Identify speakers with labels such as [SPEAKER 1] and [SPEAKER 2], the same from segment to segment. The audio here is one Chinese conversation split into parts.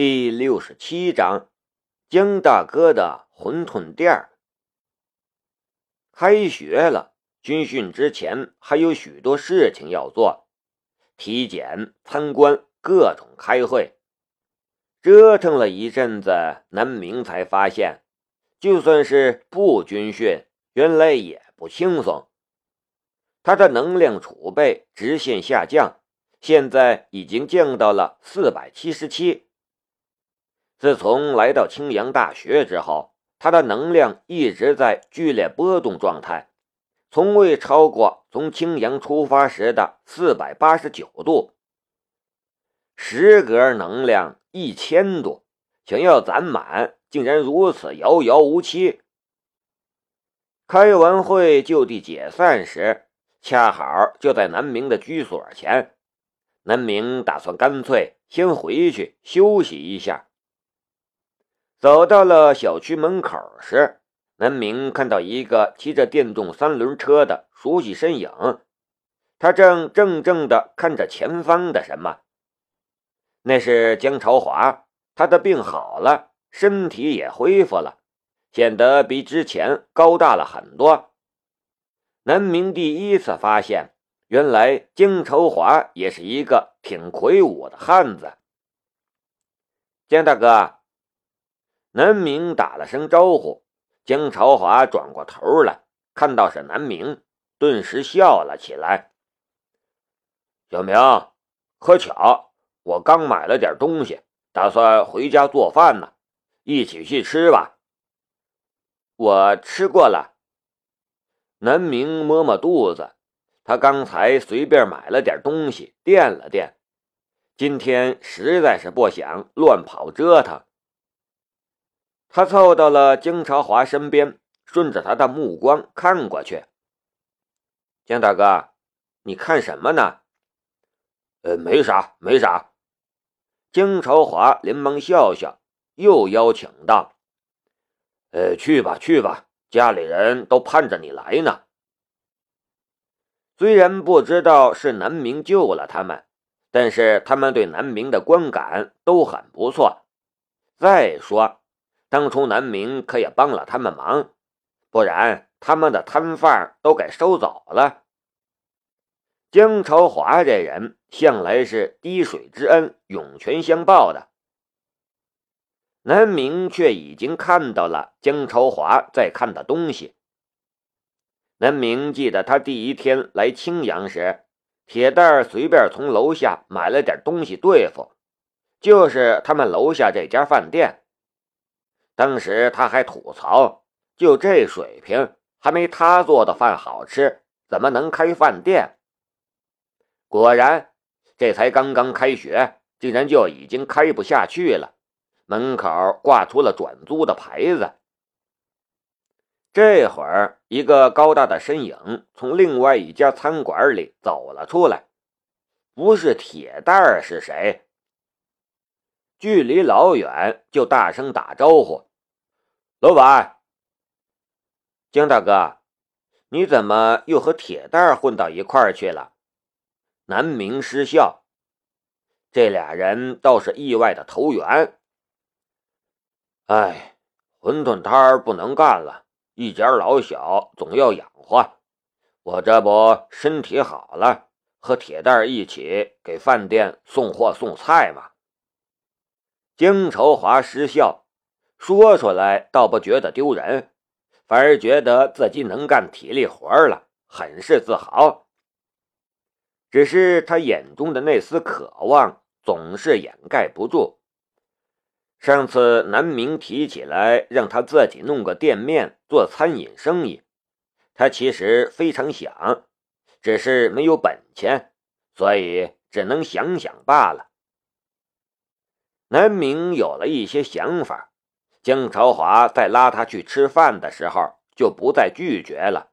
[SPEAKER 1] 第六十七章，江大哥的馄饨店。开学了，军训之前还有许多事情要做，体检、参观、各种开会，折腾了一阵子，南明才发现，就算是不军训，原来也不轻松。他的能量储备直线下降，现在已经降到了四百七十七。自从来到青阳大学之后，他的能量一直在剧烈波动状态，从未超过从青阳出发时的四百八十九度。十格能量一千多，想要攒满，竟然如此遥遥无期。开完会就地解散时，恰好就在南明的居所前。南明打算干脆先回去休息一下。走到了小区门口时，南明看到一个骑着电动三轮车的熟悉身影，他正怔怔地看着前方的什么。那是江朝华，他的病好了，身体也恢复了，显得比之前高大了很多。南明第一次发现，原来江朝华也是一个挺魁梧的汉子。江大哥。南明打了声招呼，江朝华转过头来，看到是南明，顿时笑了起来。小明，可巧，我刚买了点东西，打算回家做饭呢，一起去吃吧。我吃过了。南明摸摸肚子，他刚才随便买了点东西垫了垫，今天实在是不想乱跑折腾。他凑到了金朝华身边，顺着他的目光看过去。江大哥，你看什么呢？
[SPEAKER 2] 呃，没啥，没啥。
[SPEAKER 1] 金朝华连忙笑笑，又邀请道：“
[SPEAKER 2] 呃，去吧，去吧，家里人都盼着你来呢。”
[SPEAKER 1] 虽然不知道是南明救了他们，但是他们对南明的观感都很不错。再说。当初南明可也帮了他们忙，不然他们的摊贩都给收走了。江朝华这人向来是滴水之恩涌泉相报的，南明却已经看到了江朝华在看的东西。南明记得他第一天来青阳时，铁蛋儿随便从楼下买了点东西对付，就是他们楼下这家饭店。当时他还吐槽：“就这水平，还没他做的饭好吃，怎么能开饭店？”果然，这才刚刚开学，竟然就已经开不下去了，门口挂出了转租的牌子。这会儿，一个高大的身影从另外一家餐馆里走了出来，不是铁蛋儿是谁？距离老远就大声打招呼。老板，江大哥，你怎么又和铁蛋混到一块儿去了？南明失笑，这俩人倒是意外的投缘。
[SPEAKER 2] 哎，馄饨摊儿不能干了，一家老小总要养活。我这不身体好了，和铁蛋一起给饭店送货送菜嘛。
[SPEAKER 1] 江朝华失笑。说出来倒不觉得丢人，反而觉得自己能干体力活了，很是自豪。只是他眼中的那丝渴望总是掩盖不住。上次南明提起来让他自己弄个店面做餐饮生意，他其实非常想，只是没有本钱，所以只能想想罢了。南明有了一些想法。江朝华在拉他去吃饭的时候，就不再拒绝了。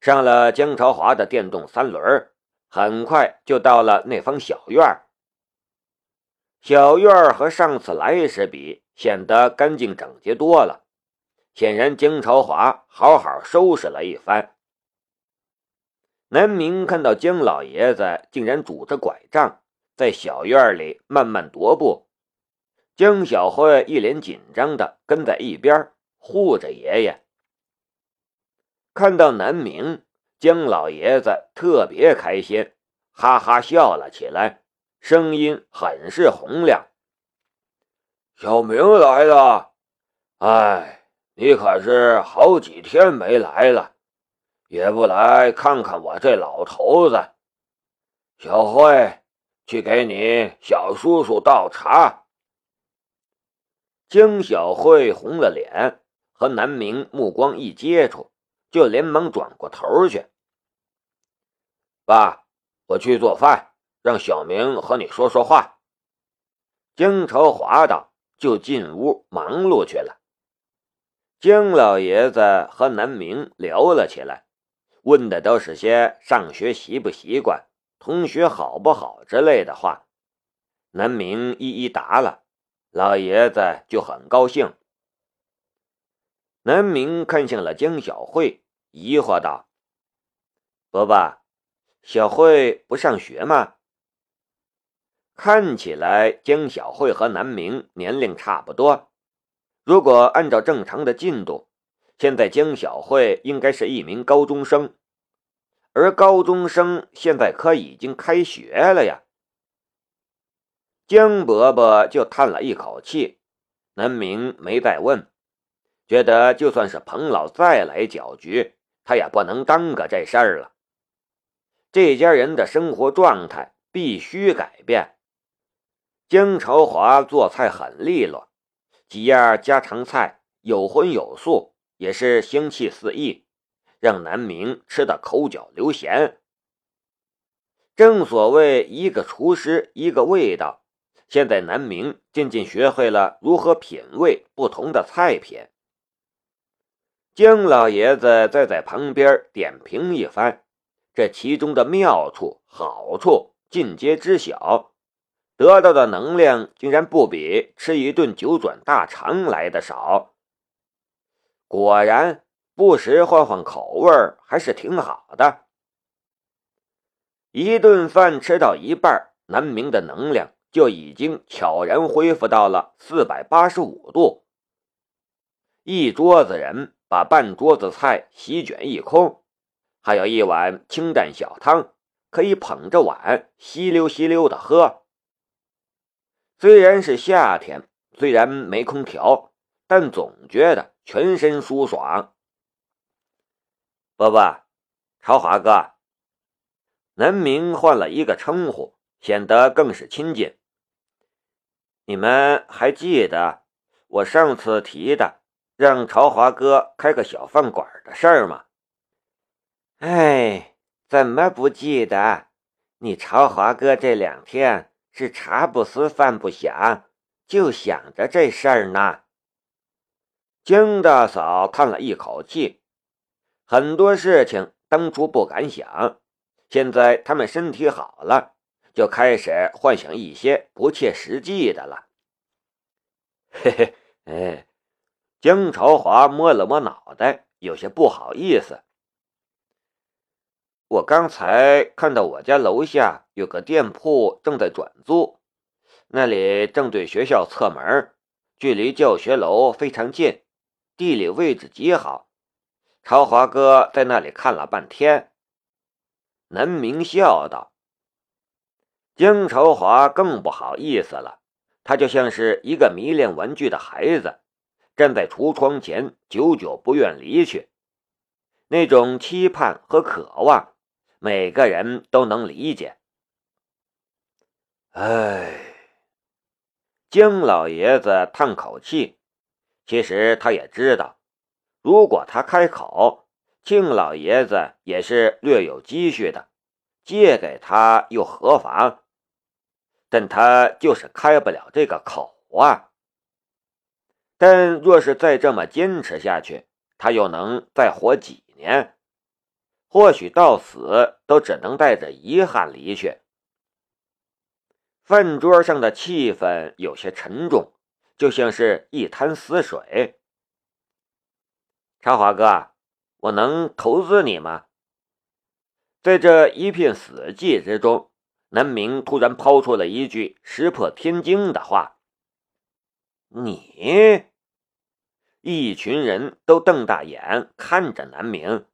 [SPEAKER 1] 上了江朝华的电动三轮，很快就到了那方小院小院和上次来时比，显得干净整洁多了。显然，江朝华好好收拾了一番。南明看到江老爷子竟然拄着拐杖在小院里慢慢踱步。江小慧一脸紧张的跟在一边护着爷爷。看到南明，江老爷子特别开心，哈哈笑了起来，声音很是洪亮：“
[SPEAKER 2] 小明来了，哎，你可是好几天没来了，也不来看看我这老头子。小慧，去给你小叔叔倒茶。”
[SPEAKER 1] 江小慧红了脸，和南明目光一接触。就连忙转过头去。
[SPEAKER 2] 爸，我去做饭，让小明和你说说话。
[SPEAKER 1] 江朝华道，就进屋忙碌去了。江老爷子和南明聊了起来，问的都是些上学习不习惯、同学好不好之类的话。南明一一答了，老爷子就很高兴。南明看向了江小慧。疑惑道：“伯伯，小慧不上学吗？看起来江小慧和南明年龄差不多。如果按照正常的进度，现在江小慧应该是一名高中生，而高中生现在可已经开学了呀。”江伯伯就叹了一口气，南明没再问，觉得就算是彭老再来搅局。他也不能耽搁这事儿了。这家人的生活状态必须改变。江朝华做菜很利落，几样家常菜有荤有素，也是香气四溢，让南明吃得口角流涎。正所谓一个厨师一个味道，现在南明渐渐学会了如何品味不同的菜品。江老爷子再在旁边点评一番，这其中的妙处、好处尽皆知晓，得到的能量竟然不比吃一顿九转大肠来的少。果然，不时换换口味还是挺好的。一顿饭吃到一半，南明的能量就已经悄然恢复到了四百八十五度，一桌子人。把半桌子菜席卷一空，还有一碗清淡小汤，可以捧着碗吸溜吸溜的喝。虽然是夏天，虽然没空调，但总觉得全身舒爽。伯伯，朝华哥，南明换了一个称呼，显得更是亲近。你们还记得我上次提的？让朝华哥开个小饭馆的事儿吗？哎，怎么不记得？你朝华哥这两天是茶不思饭不想，就想着这事儿呢。江大嫂叹了一口气，很多事情当初不敢想，现在他们身体好了，就开始幻想一些不切实际的了。嘿嘿，哎。江朝华摸了摸脑袋，有些不好意思。我刚才看到我家楼下有个店铺正在转租，那里正对学校侧门，距离教学楼非常近，地理位置极好。朝华哥在那里看了半天。南明笑道：“江朝华更不好意思了，他就像是一个迷恋玩具的孩子。”站在橱窗前，久久不愿离去，那种期盼和渴望，每个人都能理解。唉，江老爷子叹口气。其实他也知道，如果他开口，庆老爷子也是略有积蓄的，借给他又何妨？但他就是开不了这个口啊。但若是再这么坚持下去，他又能再活几年？或许到死都只能带着遗憾离去。饭桌上的气氛有些沉重，就像是一滩死水。长华哥，我能投资你吗？在这一片死寂之中，南明突然抛出了一句石破天惊的话。你？一群人都瞪大眼看着南明。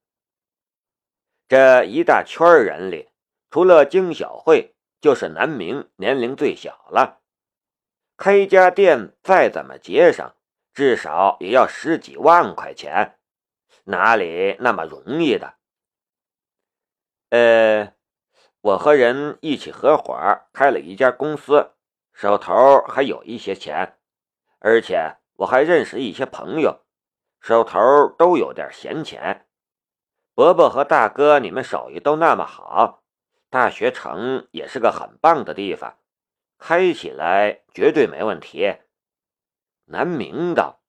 [SPEAKER 1] 这一大圈人里，除了金小慧，就是南明年龄最小了。开家店再怎么节省，至少也要十几万块钱，哪里那么容易的？呃，我和人一起合伙开了一家公司，手头还有一些钱，而且我还认识一些朋友，手头都有点闲钱。伯伯和大哥，你们手艺都那么好，大学城也是个很棒的地方，开起来绝对没问题。南明道，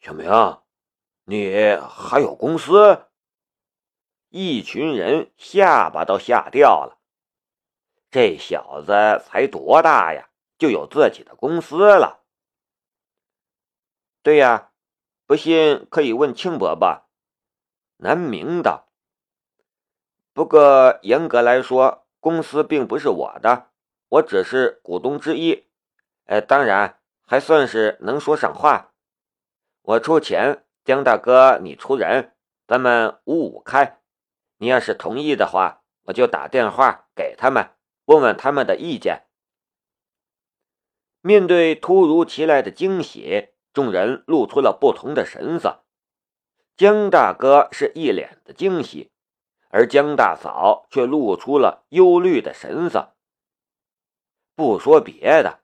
[SPEAKER 2] 小明，你还有公司？
[SPEAKER 1] 一群人下巴都吓掉了。这小子才多大呀，就有自己的公司了？对呀，不信可以问庆伯伯。南明道：“不过严格来说，公司并不是我的，我只是股东之一。哎，当然还算是能说上话。我出钱，江大哥你出人，咱们五五开。你要是同意的话，我就打电话给他们，问问他们的意见。”面对突如其来的惊喜，众人露出了不同的神色。江大哥是一脸的惊喜，而江大嫂却露出了忧虑的神色。不说别的，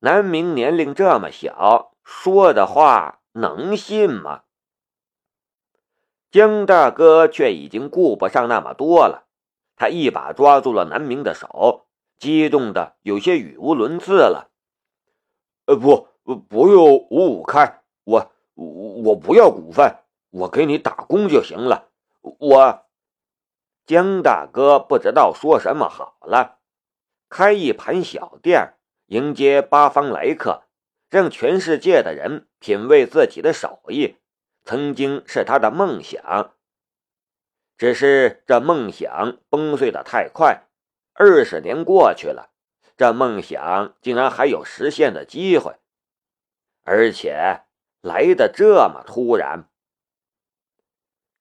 [SPEAKER 1] 南明年龄这么小，说的话能信吗？江大哥却已经顾不上那么多了，他一把抓住了南明的手，激动的有些语无伦次了。
[SPEAKER 2] 呃，不，不用五五开，我我不要股份。我给你打工就行了。我
[SPEAKER 1] 江大哥不知道说什么好了。开一盘小店，迎接八方来客，让全世界的人品味自己的手艺，曾经是他的梦想。只是这梦想崩碎的太快，二十年过去了，这梦想竟然还有实现的机会，而且来的这么突然。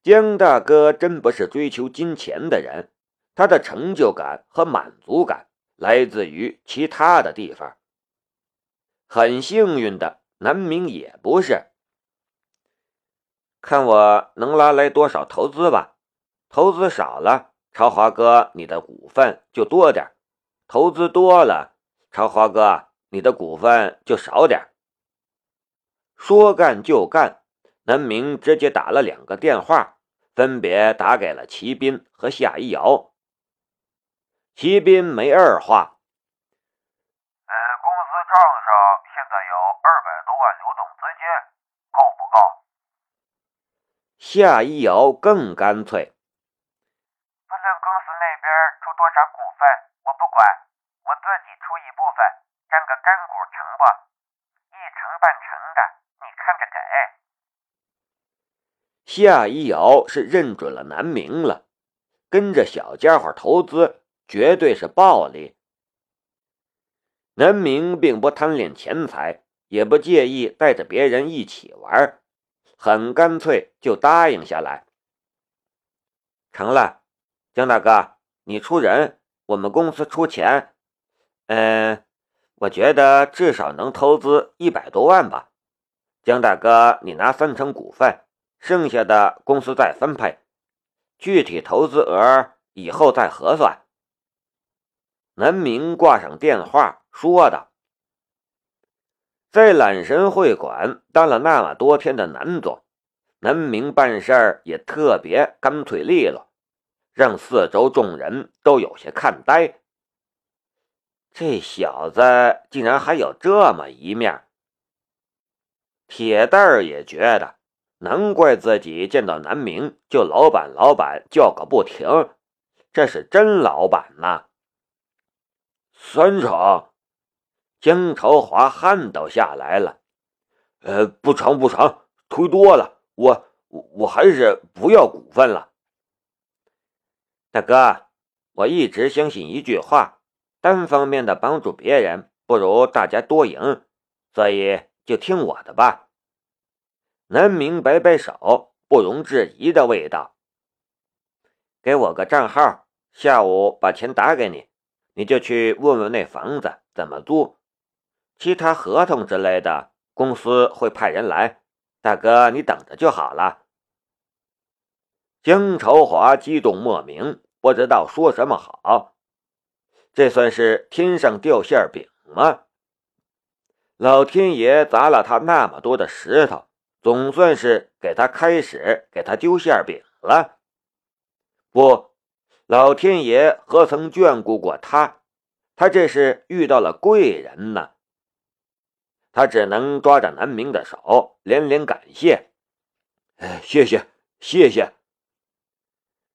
[SPEAKER 1] 江大哥真不是追求金钱的人，他的成就感和满足感来自于其他的地方。很幸运的，南明也不是。看我能拉来多少投资吧，投资少了，朝华哥你的股份就多点；投资多了，朝华哥你的股份就少点。说干就干。南明直接打了两个电话，分别打给了齐斌和夏一瑶。齐斌没二话：“，
[SPEAKER 3] 公司账上现在有二百多万流动资金，？”
[SPEAKER 1] 夏一瑶更干脆：“
[SPEAKER 3] 不论公司那边出多少股份，我不管，我自己出一部分，占个干股成不？一成半成的，你看着给。”
[SPEAKER 1] 夏一瑶是认准了南明了，跟着小家伙投资绝对是暴利。南明并不贪恋钱财，也不介意带着别人一起玩，很干脆就答应下来。成了，江大哥，你出人，我们公司出钱。嗯，我觉得至少能投资一百多万吧。江大哥，你拿三成股份。剩下的公司再分配，具体投资额以后再核算。南明挂上电话说道：“在揽神会馆当了那么多天的南总，南明办事儿也特别干脆利落，让四周众人都有些看呆。这小子竟然还有这么一面。”铁蛋儿也觉得。难怪自己见到南明就老板老板叫个不停，这是真老板呐！
[SPEAKER 2] 三成，
[SPEAKER 1] 江朝华汗都下来了。
[SPEAKER 2] 呃，不成不成，忒多了，我我还是不要股份了。
[SPEAKER 1] 大哥，我一直相信一句话：单方面的帮助别人，不如大家多赢。所以就听我的吧。南明摆摆手，不容置疑的味道。给我个账号，下午把钱打给你，你就去问问那房子怎么租，其他合同之类的，公司会派人来。大哥，你等着就好了。江朝华激动莫名，不知道说什么好。这算是天上掉馅饼吗？老天爷砸了他那么多的石头，总算是给他开始给他丢馅饼了。不，老天爷何曾眷顾过他？他这是遇到了贵人呢。他只能抓着南明的手，连连感谢：“
[SPEAKER 2] 哎，谢谢，谢谢。”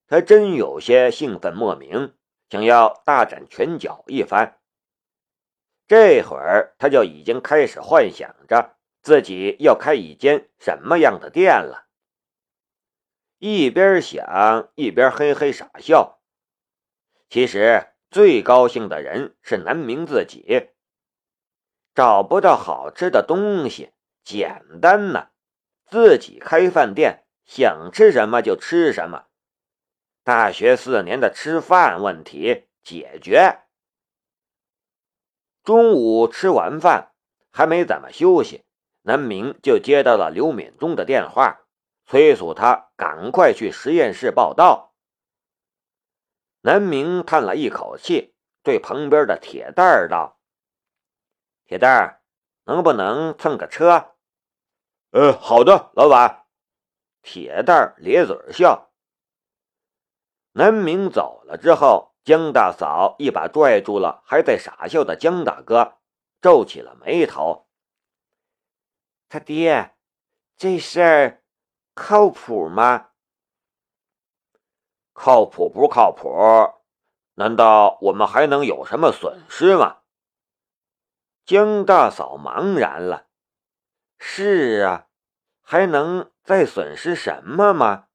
[SPEAKER 1] 他真有些兴奋莫名。想要大展拳脚一番，这会儿他就已经开始幻想着自己要开一间什么样的店了。一边想一边嘿嘿傻笑。其实最高兴的人是南明自己。找不到好吃的东西，简单呐，自己开饭店，想吃什么就吃什么。大学四年的吃饭问题解决。中午吃完饭，还没怎么休息，南明就接到了刘敏忠的电话，催促他赶快去实验室报道。南明叹了一口气，对旁边的铁蛋儿道：“铁蛋儿，能不能蹭个车？”“
[SPEAKER 2] 呃，好的，老板。”
[SPEAKER 1] 铁蛋儿咧嘴笑。南明走了之后，江大嫂一把拽住了还在傻笑的江大哥，皱起了眉头。他爹，这事儿靠谱吗？
[SPEAKER 2] 靠谱不靠谱？难道我们还能有什么损失吗？
[SPEAKER 1] 江大嫂茫然了。是啊，还能再损失什么吗？